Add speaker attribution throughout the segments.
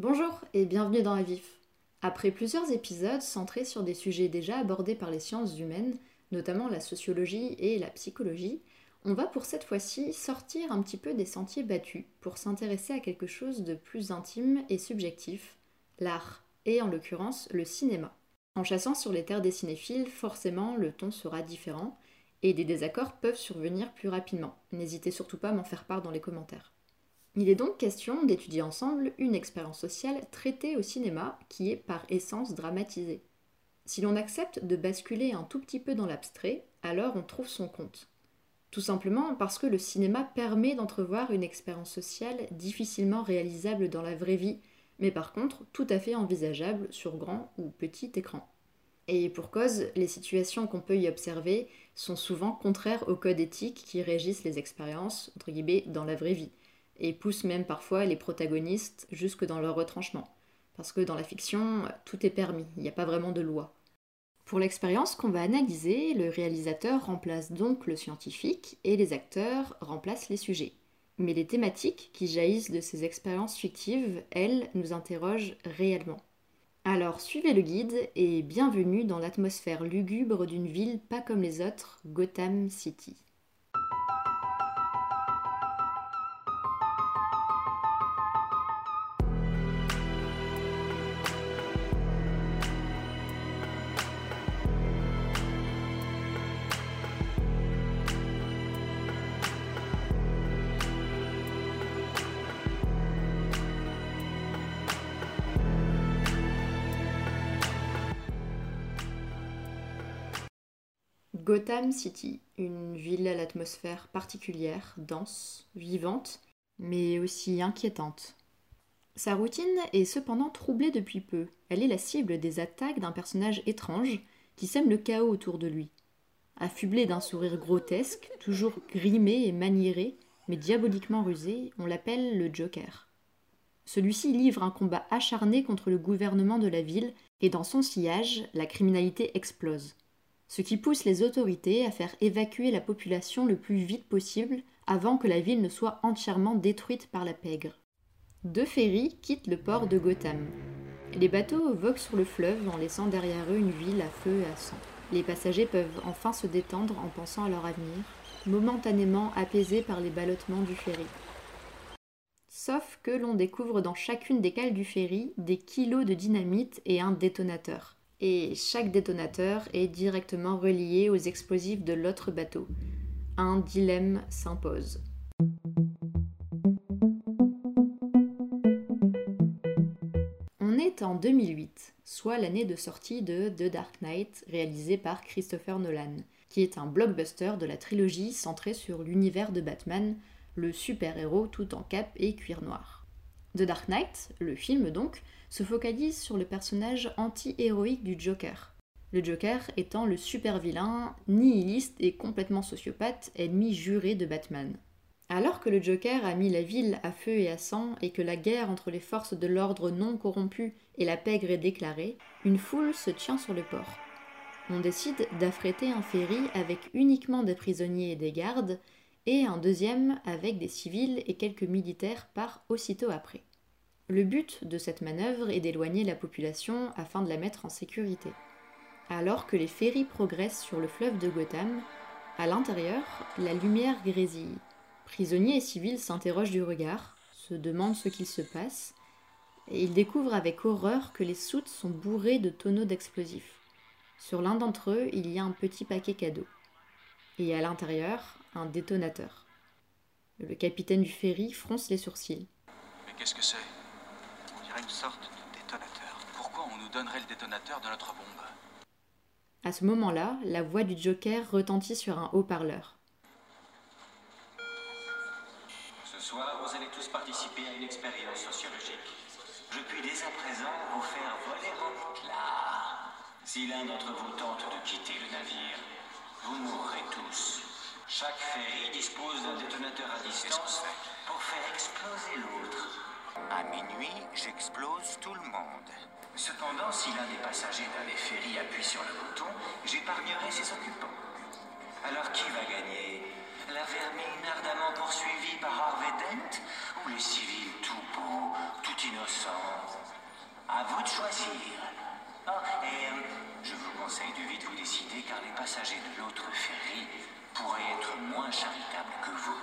Speaker 1: Bonjour et bienvenue dans Avif. Après plusieurs épisodes centrés sur des sujets déjà abordés par les sciences humaines, notamment la sociologie et la psychologie, on va pour cette fois-ci sortir un petit peu des sentiers battus pour s'intéresser à quelque chose de plus intime et subjectif, l'art, et en l'occurrence le cinéma. En chassant sur les terres des cinéphiles, forcément le ton sera différent, et des désaccords peuvent survenir plus rapidement. N'hésitez surtout pas à m'en faire part dans les commentaires. Il est donc question d'étudier ensemble une expérience sociale traitée au cinéma qui est par essence dramatisée. Si l'on accepte de basculer un tout petit peu dans l'abstrait, alors on trouve son compte. Tout simplement parce que le cinéma permet d'entrevoir une expérience sociale difficilement réalisable dans la vraie vie, mais par contre tout à fait envisageable sur grand ou petit écran. Et pour cause, les situations qu'on peut y observer sont souvent contraires aux codes éthiques qui régissent les expériences, entre guillemets, dans la vraie vie, et poussent même parfois les protagonistes jusque dans leur retranchement. Parce que dans la fiction, tout est permis, il n'y a pas vraiment de loi. Pour l'expérience qu'on va analyser, le réalisateur remplace donc le scientifique et les acteurs remplacent les sujets. Mais les thématiques qui jaillissent de ces expériences fictives, elles, nous interrogent réellement. Alors suivez le guide et bienvenue dans l'atmosphère lugubre d'une ville pas comme les autres, Gotham City. Gotham City, une ville à l'atmosphère particulière, dense, vivante, mais aussi inquiétante. Sa routine est cependant troublée depuis peu. Elle est la cible des attaques d'un personnage étrange qui sème le chaos autour de lui. Affublé d'un sourire grotesque, toujours grimé et maniéré, mais diaboliquement rusé, on l'appelle le Joker. Celui-ci livre un combat acharné contre le gouvernement de la ville, et dans son sillage, la criminalité explose ce qui pousse les autorités à faire évacuer la population le plus vite possible avant que la ville ne soit entièrement détruite par la pègre. Deux ferries quittent le port de Gotham. Les bateaux voguent sur le fleuve en laissant derrière eux une ville à feu et à sang. Les passagers peuvent enfin se détendre en pensant à leur avenir, momentanément apaisés par les ballottements du ferry. Sauf que l'on découvre dans chacune des cales du ferry des kilos de dynamite et un détonateur et chaque détonateur est directement relié aux explosifs de l'autre bateau. Un dilemme s'impose. On est en 2008, soit l'année de sortie de The Dark Knight, réalisé par Christopher Nolan, qui est un blockbuster de la trilogie centrée sur l'univers de Batman, le super-héros tout en cape et cuir noir. The Dark Knight, le film donc, se focalise sur le personnage anti-héroïque du Joker. Le Joker étant le super vilain, nihiliste et complètement sociopathe, ennemi juré de Batman. Alors que le Joker a mis la ville à feu et à sang et que la guerre entre les forces de l'ordre non corrompues et la pègre est déclarée, une foule se tient sur le port. On décide d'affréter un ferry avec uniquement des prisonniers et des gardes, et un deuxième avec des civils et quelques militaires part aussitôt après. Le but de cette manœuvre est d'éloigner la population afin de la mettre en sécurité. Alors que les ferries progressent sur le fleuve de Gotham, à l'intérieur, la lumière grésille. Prisonniers et civils s'interrogent du regard, se demandent ce qu'il se passe, et ils découvrent avec horreur que les soutes sont bourrées de tonneaux d'explosifs. Sur l'un d'entre eux, il y a un petit paquet cadeau. Et à l'intérieur, un détonateur. Le capitaine du ferry fronce les sourcils.
Speaker 2: Mais qu'est-ce que c'est? On dirait une sorte de détonateur. Pourquoi on nous donnerait le détonateur de notre bombe?
Speaker 1: À ce moment-là, la voix du Joker retentit sur un haut-parleur.
Speaker 3: Ce soir, vous allez tous participer à une expérience sociologique. Je puis dès à présent vous faire voler en éclats. Si l'un d'entre vous tente de quitter le navire, vous mourrez tous. Chaque ferry dispose d'un détonateur à distance pour faire exploser l'autre. À minuit, j'explose tout le monde. Cependant, si l'un des passagers d'un des ferries appuie sur le bouton, j'épargnerai ses occupants. Alors qui va gagner? La vermine ardemment poursuivie par Harvey Dent ou les civils tout beaux, tout innocents? À vous de choisir. Ah, et euh, je vous conseille de vite vous décider car les passagers de l'autre ferry pourraient être moins charitables que vous.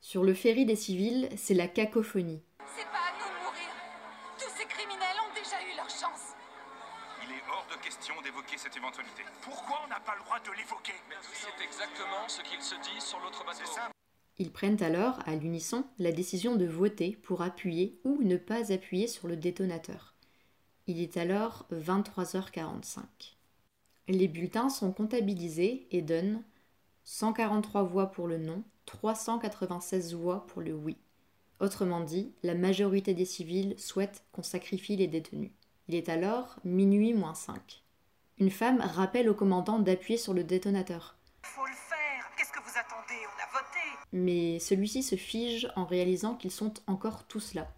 Speaker 1: Sur le ferry des civils, c'est la cacophonie.
Speaker 4: C'est pas à nous de mourir. Tous ces criminels ont déjà eu leur chance.
Speaker 5: Il est hors de question d'évoquer cette éventualité.
Speaker 6: Pourquoi on n'a pas le droit de l'évoquer?
Speaker 7: C'est exactement ce qu'il se dit sur l'autre bateau.
Speaker 1: Ils prennent alors, à l'unisson, la décision de voter pour appuyer ou ne pas appuyer sur le détonateur. Il est alors 23h45. Les bulletins sont comptabilisés et donnent 143 voix pour le non, 396 voix pour le oui. Autrement dit, la majorité des civils souhaitent qu'on sacrifie les détenus. Il est alors minuit moins 5. Une femme rappelle au commandant d'appuyer sur le détonateur.
Speaker 6: Faut le faire Qu'est-ce que vous attendez? On a voté
Speaker 1: Mais celui-ci se fige en réalisant qu'ils sont encore tous là,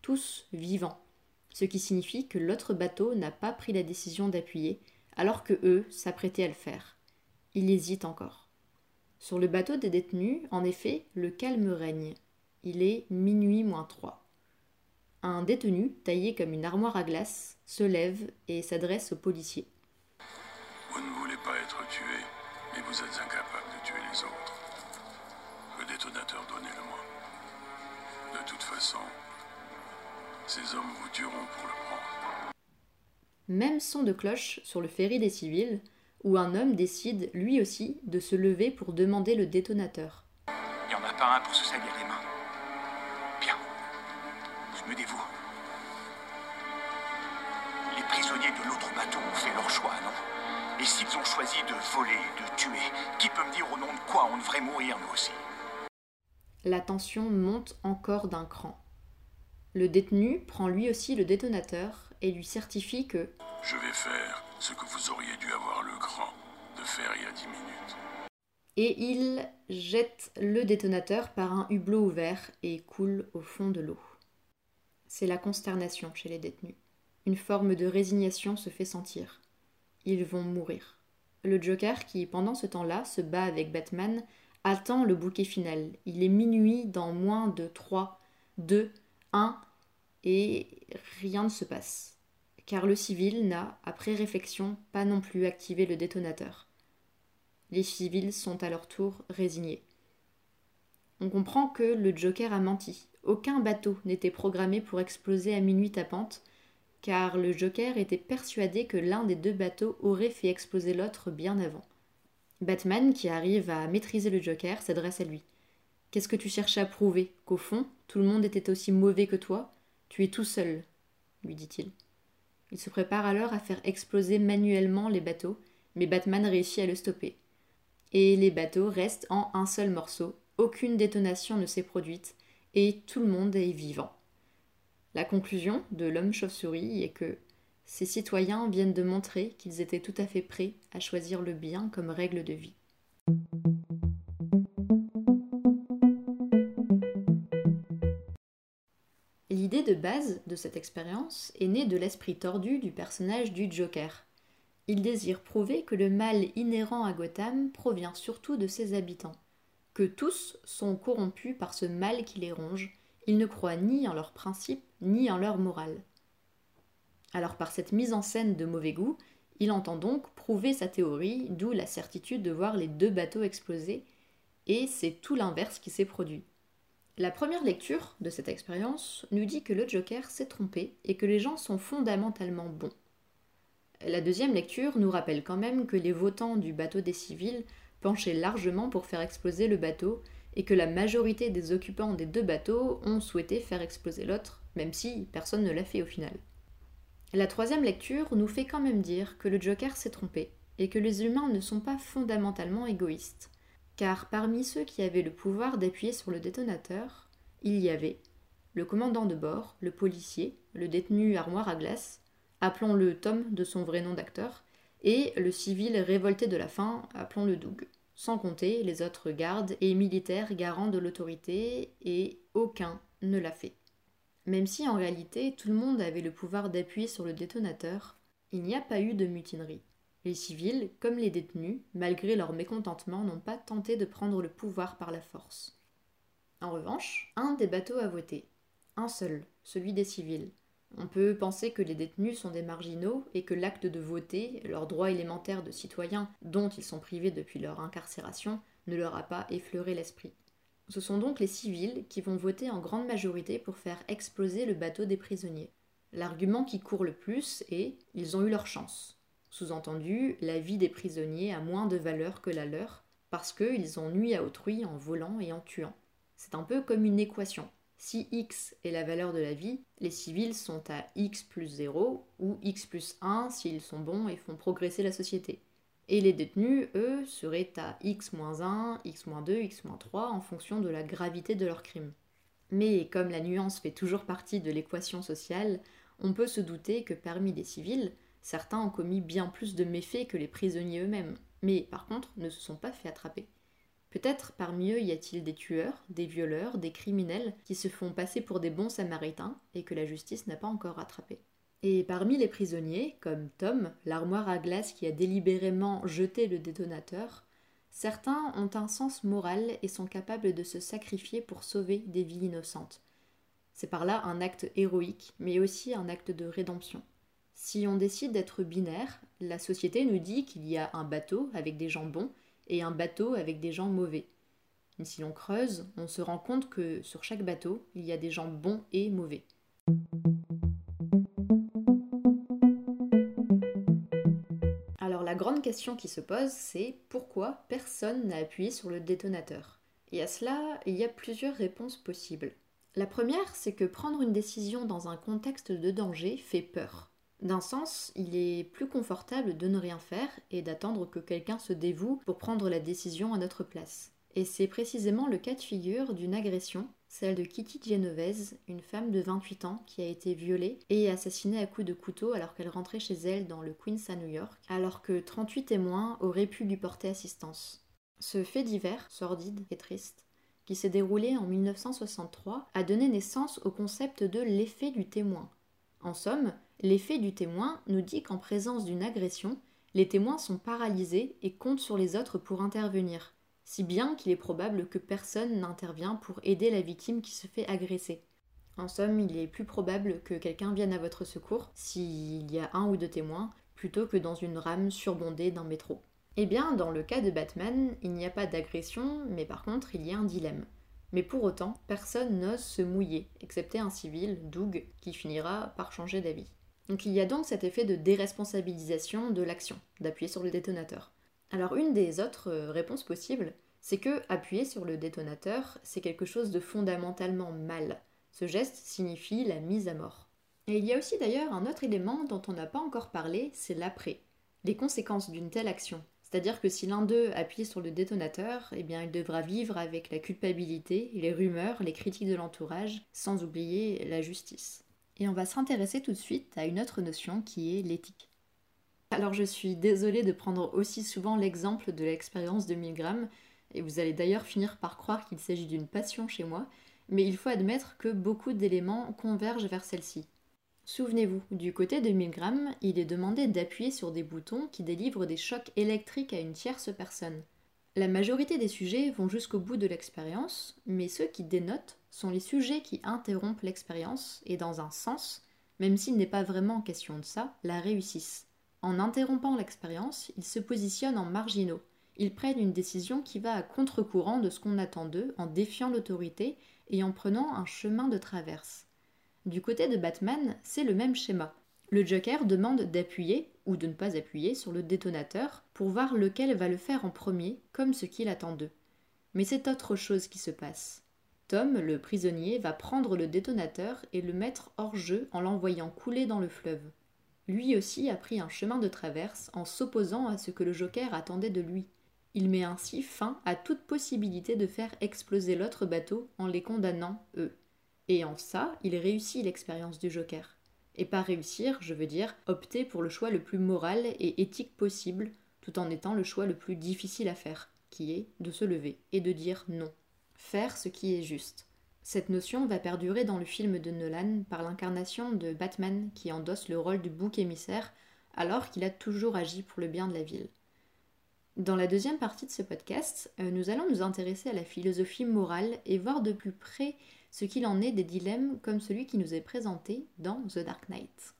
Speaker 1: tous vivants, ce qui signifie que l'autre bateau n'a pas pris la décision d'appuyer, alors que eux s'apprêtaient à le faire. Il hésite encore. Sur le bateau des détenus, en effet, le calme règne. Il est minuit moins trois. Un détenu, taillé comme une armoire à glace, se lève et s'adresse au policier.
Speaker 8: Vous ne voulez pas être tué, mais vous êtes incapable de tuer les autres. Le détonateur, donnez-le-moi. De toute façon, ces hommes vous tueront pour le prendre.
Speaker 1: Même son de cloche sur le ferry des civils, où un homme décide, lui aussi, de se lever pour demander le détonateur.
Speaker 6: Il n'y en a pas un pour se salir les mains. Bien. Je me dévoue. Les prisonniers de l'autre bateau ont fait leur choix, non? Et s'ils ont choisi de voler, de tuer, qui peut me dire au nom de quoi on devrait mourir, nous aussi?
Speaker 1: La tension monte encore d'un cran. Le détenu prend lui aussi le détonateur et lui certifie que
Speaker 8: Je vais faire ce que vous auriez dû avoir le cran de faire il y a dix minutes.
Speaker 1: et il jette le détonateur par un hublot ouvert et coule au fond de l'eau. C'est la consternation chez les détenus. Une forme de résignation se fait sentir. Ils vont mourir. Le Joker, qui pendant ce temps-là se bat avec Batman, attend le bouquet final. Il est minuit dans moins de 3, 2, 1 et rien ne se passe. Car le civil n'a, après réflexion, pas non plus activé le détonateur. Les civils sont à leur tour résignés. On comprend que le Joker a menti. Aucun bateau n'était programmé pour exploser à minuit tapante, car le Joker était persuadé que l'un des deux bateaux aurait fait exploser l'autre bien avant. Batman, qui arrive à maîtriser le Joker, s'adresse à lui. Qu'est-ce que tu cherches à prouver Qu'au fond, tout le monde était aussi mauvais que toi? Tu es tout seul, lui dit-il. Il se prépare alors à faire exploser manuellement les bateaux, mais Batman réussit à le stopper. Et les bateaux restent en un seul morceau, aucune détonation ne s'est produite, et tout le monde est vivant. La conclusion de l'homme chauve-souris est que ces citoyens viennent de montrer qu'ils étaient tout à fait prêts à choisir le bien comme règle de vie. L'idée de base de cette expérience est née de l'esprit tordu du personnage du Joker. Il désire prouver que le mal inhérent à Gotham provient surtout de ses habitants, que tous sont corrompus par ce mal qui les ronge, ils ne croient ni en leurs principes ni en leur morale. Alors par cette mise en scène de mauvais goût, il entend donc prouver sa théorie, d'où la certitude de voir les deux bateaux exploser, et c'est tout l'inverse qui s'est produit. La première lecture de cette expérience nous dit que le Joker s'est trompé et que les gens sont fondamentalement bons. La deuxième lecture nous rappelle quand même que les votants du bateau des civils penchaient largement pour faire exploser le bateau et que la majorité des occupants des deux bateaux ont souhaité faire exploser l'autre, même si personne ne l'a fait au final. La troisième lecture nous fait quand même dire que le Joker s'est trompé et que les humains ne sont pas fondamentalement égoïstes car parmi ceux qui avaient le pouvoir d'appuyer sur le détonateur, il y avait le commandant de bord, le policier, le détenu armoire à glace, appelons-le Tom de son vrai nom d'acteur, et le civil révolté de la faim, appelons-le Doug, sans compter les autres gardes et militaires garants de l'autorité, et aucun ne l'a fait. Même si en réalité tout le monde avait le pouvoir d'appuyer sur le détonateur, il n'y a pas eu de mutinerie. Les civils, comme les détenus, malgré leur mécontentement, n'ont pas tenté de prendre le pouvoir par la force. En revanche, un des bateaux a voté. Un seul, celui des civils. On peut penser que les détenus sont des marginaux et que l'acte de voter, leur droit élémentaire de citoyen dont ils sont privés depuis leur incarcération, ne leur a pas effleuré l'esprit. Ce sont donc les civils qui vont voter en grande majorité pour faire exploser le bateau des prisonniers. L'argument qui court le plus est ils ont eu leur chance. Sous-entendu, la vie des prisonniers a moins de valeur que la leur, parce qu'ils ont nui à autrui en volant et en tuant. C'est un peu comme une équation. Si x est la valeur de la vie, les civils sont à x plus 0 ou x plus 1 s'ils sont bons et font progresser la société. Et les détenus, eux, seraient à x-1, x-2, x-3 en fonction de la gravité de leur crime. Mais comme la nuance fait toujours partie de l'équation sociale, on peut se douter que parmi les civils, certains ont commis bien plus de méfaits que les prisonniers eux-mêmes, mais par contre ne se sont pas fait attraper. Peut-être parmi eux y a-t-il des tueurs, des violeurs, des criminels qui se font passer pour des bons samaritains et que la justice n'a pas encore attrapés. Et parmi les prisonniers, comme Tom, l'armoire à glace qui a délibérément jeté le détonateur, certains ont un sens moral et sont capables de se sacrifier pour sauver des vies innocentes. C'est par là un acte héroïque, mais aussi un acte de rédemption. Si on décide d'être binaire, la société nous dit qu'il y a un bateau avec des gens bons et un bateau avec des gens mauvais. Si l'on creuse, on se rend compte que sur chaque bateau, il y a des gens bons et mauvais. la grande question qui se pose, c'est pourquoi personne n'a appuyé sur le détonateur? Et à cela, il y a plusieurs réponses possibles. La première, c'est que prendre une décision dans un contexte de danger fait peur. D'un sens, il est plus confortable de ne rien faire et d'attendre que quelqu'un se dévoue pour prendre la décision à notre place. Et c'est précisément le cas de figure d'une agression celle de Kitty Genovese, une femme de 28 ans qui a été violée et assassinée à coups de couteau alors qu'elle rentrait chez elle dans le Queens à New York, alors que 38 témoins auraient pu lui porter assistance. Ce fait divers, sordide et triste, qui s'est déroulé en 1963, a donné naissance au concept de l'effet du témoin. En somme, l'effet du témoin nous dit qu'en présence d'une agression, les témoins sont paralysés et comptent sur les autres pour intervenir si bien qu'il est probable que personne n'intervient pour aider la victime qui se fait agresser. En somme, il est plus probable que quelqu'un vienne à votre secours s'il y a un ou deux témoins, plutôt que dans une rame surbondée d'un métro. Eh bien, dans le cas de Batman, il n'y a pas d'agression, mais par contre, il y a un dilemme. Mais pour autant, personne n'ose se mouiller, excepté un civil, Doug, qui finira par changer d'avis. Donc il y a donc cet effet de déresponsabilisation de l'action, d'appuyer sur le détonateur. Alors une des autres euh, réponses possibles, c'est que appuyer sur le détonateur, c'est quelque chose de fondamentalement mal. Ce geste signifie la mise à mort. Et il y a aussi d'ailleurs un autre élément dont on n'a pas encore parlé, c'est l'après. Les conséquences d'une telle action. C'est-à-dire que si l'un d'eux appuie sur le détonateur, eh bien il devra vivre avec la culpabilité, les rumeurs, les critiques de l'entourage, sans oublier la justice. Et on va s'intéresser tout de suite à une autre notion qui est l'éthique. Alors je suis désolée de prendre aussi souvent l'exemple de l'expérience de Milgram, et vous allez d'ailleurs finir par croire qu'il s'agit d'une passion chez moi, mais il faut admettre que beaucoup d'éléments convergent vers celle-ci. Souvenez-vous, du côté de Milgram, il est demandé d'appuyer sur des boutons qui délivrent des chocs électriques à une tierce personne. La majorité des sujets vont jusqu'au bout de l'expérience, mais ceux qui dénotent sont les sujets qui interrompent l'expérience et dans un sens, même s'il n'est pas vraiment question de ça, la réussissent. En interrompant l'expérience, ils se positionnent en marginaux. Ils prennent une décision qui va à contre-courant de ce qu'on attend d'eux en défiant l'autorité et en prenant un chemin de traverse. Du côté de Batman, c'est le même schéma. Le Joker demande d'appuyer ou de ne pas appuyer sur le détonateur pour voir lequel va le faire en premier, comme ce qu'il attend d'eux. Mais c'est autre chose qui se passe. Tom, le prisonnier, va prendre le détonateur et le mettre hors jeu en l'envoyant couler dans le fleuve lui aussi a pris un chemin de traverse en s'opposant à ce que le Joker attendait de lui. Il met ainsi fin à toute possibilité de faire exploser l'autre bateau en les condamnant, eux. Et en ça, il réussit l'expérience du Joker. Et pas réussir, je veux dire, opter pour le choix le plus moral et éthique possible, tout en étant le choix le plus difficile à faire, qui est de se lever et de dire non. Faire ce qui est juste. Cette notion va perdurer dans le film de Nolan par l'incarnation de Batman qui endosse le rôle du bouc émissaire alors qu'il a toujours agi pour le bien de la ville. Dans la deuxième partie de ce podcast, euh, nous allons nous intéresser à la philosophie morale et voir de plus près ce qu'il en est des dilemmes comme celui qui nous est présenté dans The Dark Knight.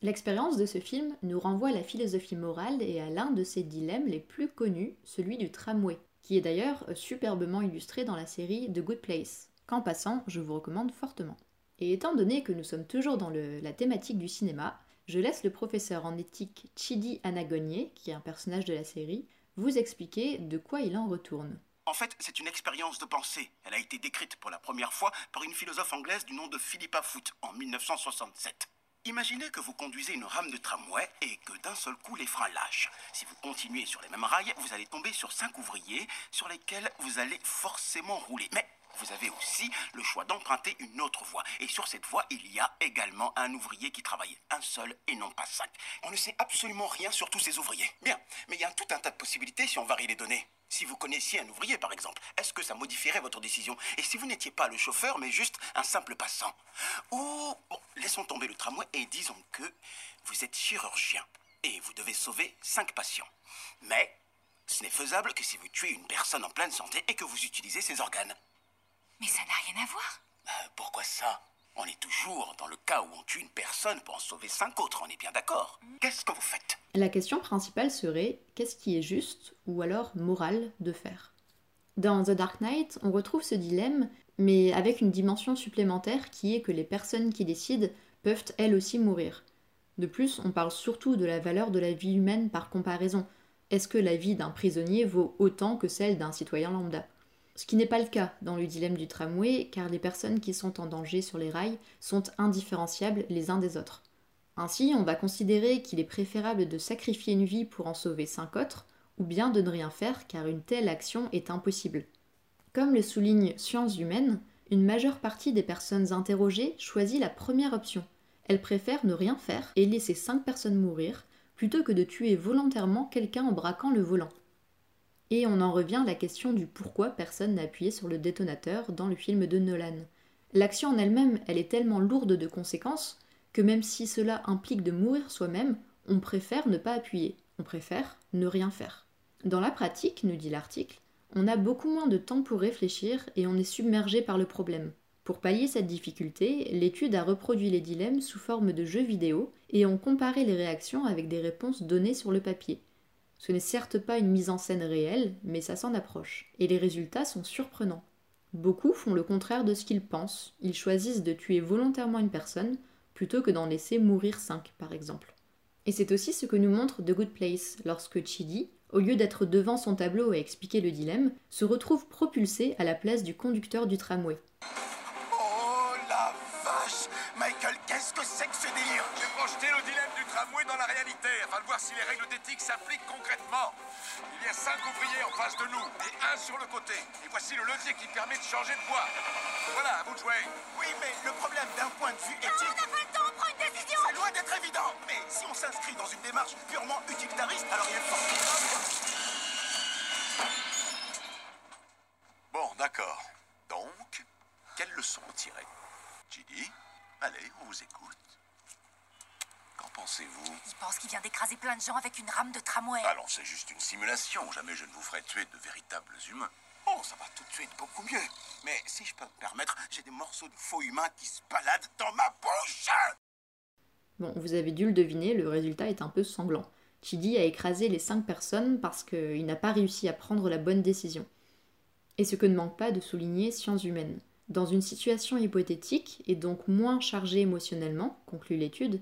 Speaker 1: L'expérience de ce film nous renvoie à la philosophie morale et à l'un de ses dilemmes les plus connus, celui du tramway, qui est d'ailleurs superbement illustré dans la série The Good Place, qu'en passant je vous recommande fortement. Et étant donné que nous sommes toujours dans la thématique du cinéma, je laisse le professeur en éthique Chidi Anagonier, qui est un personnage de la série, vous expliquer de quoi il en retourne.
Speaker 6: En fait, c'est une expérience de pensée. Elle a été décrite pour la première fois par une philosophe anglaise du nom de Philippa Foot en 1967. Imaginez que vous conduisez une rame de tramway et que d'un seul coup les freins lâchent. Si vous continuez sur les mêmes rails, vous allez tomber sur cinq ouvriers sur lesquels vous allez forcément rouler. Mais vous avez aussi le choix d'emprunter une autre voie. Et sur cette voie, il y a également un ouvrier qui travaille un seul et non pas cinq. On ne sait absolument rien sur tous ces ouvriers. Bien, mais il y a tout un tas de possibilités si on varie les données. Si vous connaissiez un ouvrier, par exemple, est-ce que ça modifierait votre décision? Et si vous n'étiez pas le chauffeur, mais juste un simple passant? Ou, bon, laissons tomber le tramway et disons que vous êtes chirurgien et vous devez sauver cinq patients. Mais ce n'est faisable que si vous tuez une personne en pleine santé et que vous utilisez ses organes.
Speaker 4: Mais ça n'a rien à voir.
Speaker 6: Euh, pourquoi ça? On est toujours dans le cas où on tue une personne pour en sauver cinq autres, on est bien d'accord Qu'est-ce que vous faites?
Speaker 1: La question principale serait qu'est-ce qui est juste ou alors moral de faire? Dans The Dark Knight, on retrouve ce dilemme, mais avec une dimension supplémentaire qui est que les personnes qui décident peuvent elles aussi mourir. De plus, on parle surtout de la valeur de la vie humaine par comparaison. Est-ce que la vie d'un prisonnier vaut autant que celle d'un citoyen lambda? Ce qui n'est pas le cas dans le dilemme du tramway, car les personnes qui sont en danger sur les rails sont indifférenciables les uns des autres. Ainsi, on va considérer qu'il est préférable de sacrifier une vie pour en sauver cinq autres, ou bien de ne rien faire car une telle action est impossible. Comme le souligne Sciences humaines, une majeure partie des personnes interrogées choisit la première option. Elles préfèrent ne rien faire et laisser cinq personnes mourir, plutôt que de tuer volontairement quelqu'un en braquant le volant. Et on en revient à la question du pourquoi personne n'a appuyé sur le détonateur dans le film de Nolan. L'action en elle-même, elle est tellement lourde de conséquences que même si cela implique de mourir soi-même, on préfère ne pas appuyer, on préfère ne rien faire. Dans la pratique, nous dit l'article, on a beaucoup moins de temps pour réfléchir et on est submergé par le problème. Pour pallier cette difficulté, l'étude a reproduit les dilemmes sous forme de jeux vidéo et ont comparé les réactions avec des réponses données sur le papier. Ce n'est certes pas une mise en scène réelle, mais ça s'en approche. Et les résultats sont surprenants. Beaucoup font le contraire de ce qu'ils pensent. Ils choisissent de tuer volontairement une personne plutôt que d'en laisser mourir cinq, par exemple. Et c'est aussi ce que nous montre The Good Place lorsque Chidi, au lieu d'être devant son tableau à expliquer le dilemme, se retrouve propulsé à la place du conducteur du tramway.
Speaker 5: A cinq ouvriers en face de nous, et un sur le côté. Et voici le levier qui permet de changer de voie. Voilà, à vous de jouer.
Speaker 6: Oui, mais le problème d'un point de vue
Speaker 4: On
Speaker 6: éthique,
Speaker 4: n'a pas le temps, on prend une décision
Speaker 6: c'est loin d'être évident. Mais si on s'inscrit dans une démarche purement utilitariste, alors il y a chances.
Speaker 8: Bon, d'accord. Donc, quelle leçon en tirer? Chidi Allez, on vous écoute. Qu'en pensez-vous?
Speaker 4: Il pense qu'il vient d'écraser plein de gens avec une rame de tramway.
Speaker 8: Allons, c'est juste une simulation. Jamais je ne vous ferai tuer de véritables humains.
Speaker 6: Oh, ça va tout de suite beaucoup mieux. Mais si je peux me permettre, j'ai des morceaux de faux humains qui se baladent dans ma bouche.
Speaker 1: Bon, vous avez dû le deviner, le résultat est un peu sanglant. Chidi a écrasé les cinq personnes parce qu'il n'a pas réussi à prendre la bonne décision. Et ce que ne manque pas de souligner Sciences humaines. Dans une situation hypothétique, et donc moins chargée émotionnellement, conclut l'étude,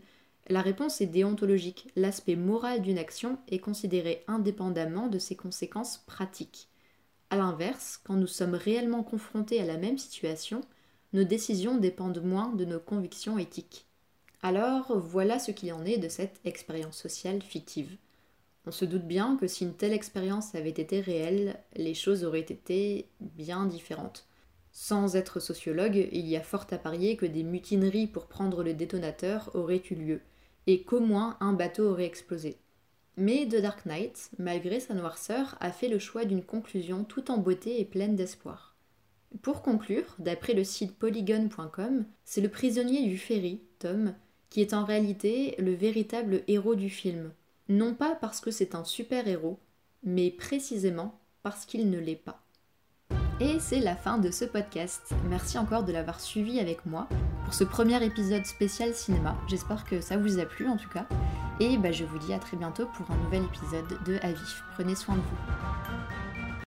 Speaker 1: la réponse est déontologique. L'aspect moral d'une action est considéré indépendamment de ses conséquences pratiques. A l'inverse, quand nous sommes réellement confrontés à la même situation, nos décisions dépendent moins de nos convictions éthiques. Alors, voilà ce qu'il en est de cette expérience sociale fictive. On se doute bien que si une telle expérience avait été réelle, les choses auraient été bien différentes. Sans être sociologue, il y a fort à parier que des mutineries pour prendre le détonateur auraient eu lieu, et qu'au moins un bateau aurait explosé. Mais The Dark Knight, malgré sa noirceur, a fait le choix d'une conclusion tout en beauté et pleine d'espoir. Pour conclure, d'après le site polygon.com, c'est le prisonnier du ferry, Tom, qui est en réalité le véritable héros du film. Non pas parce que c'est un super-héros, mais précisément parce qu'il ne l'est pas. Et c'est la fin de ce podcast. Merci encore de l'avoir suivi avec moi pour ce premier épisode spécial cinéma. J'espère que ça vous a plu en tout cas. Et bah, je vous dis à très bientôt pour un nouvel épisode de Avif. Prenez soin de vous.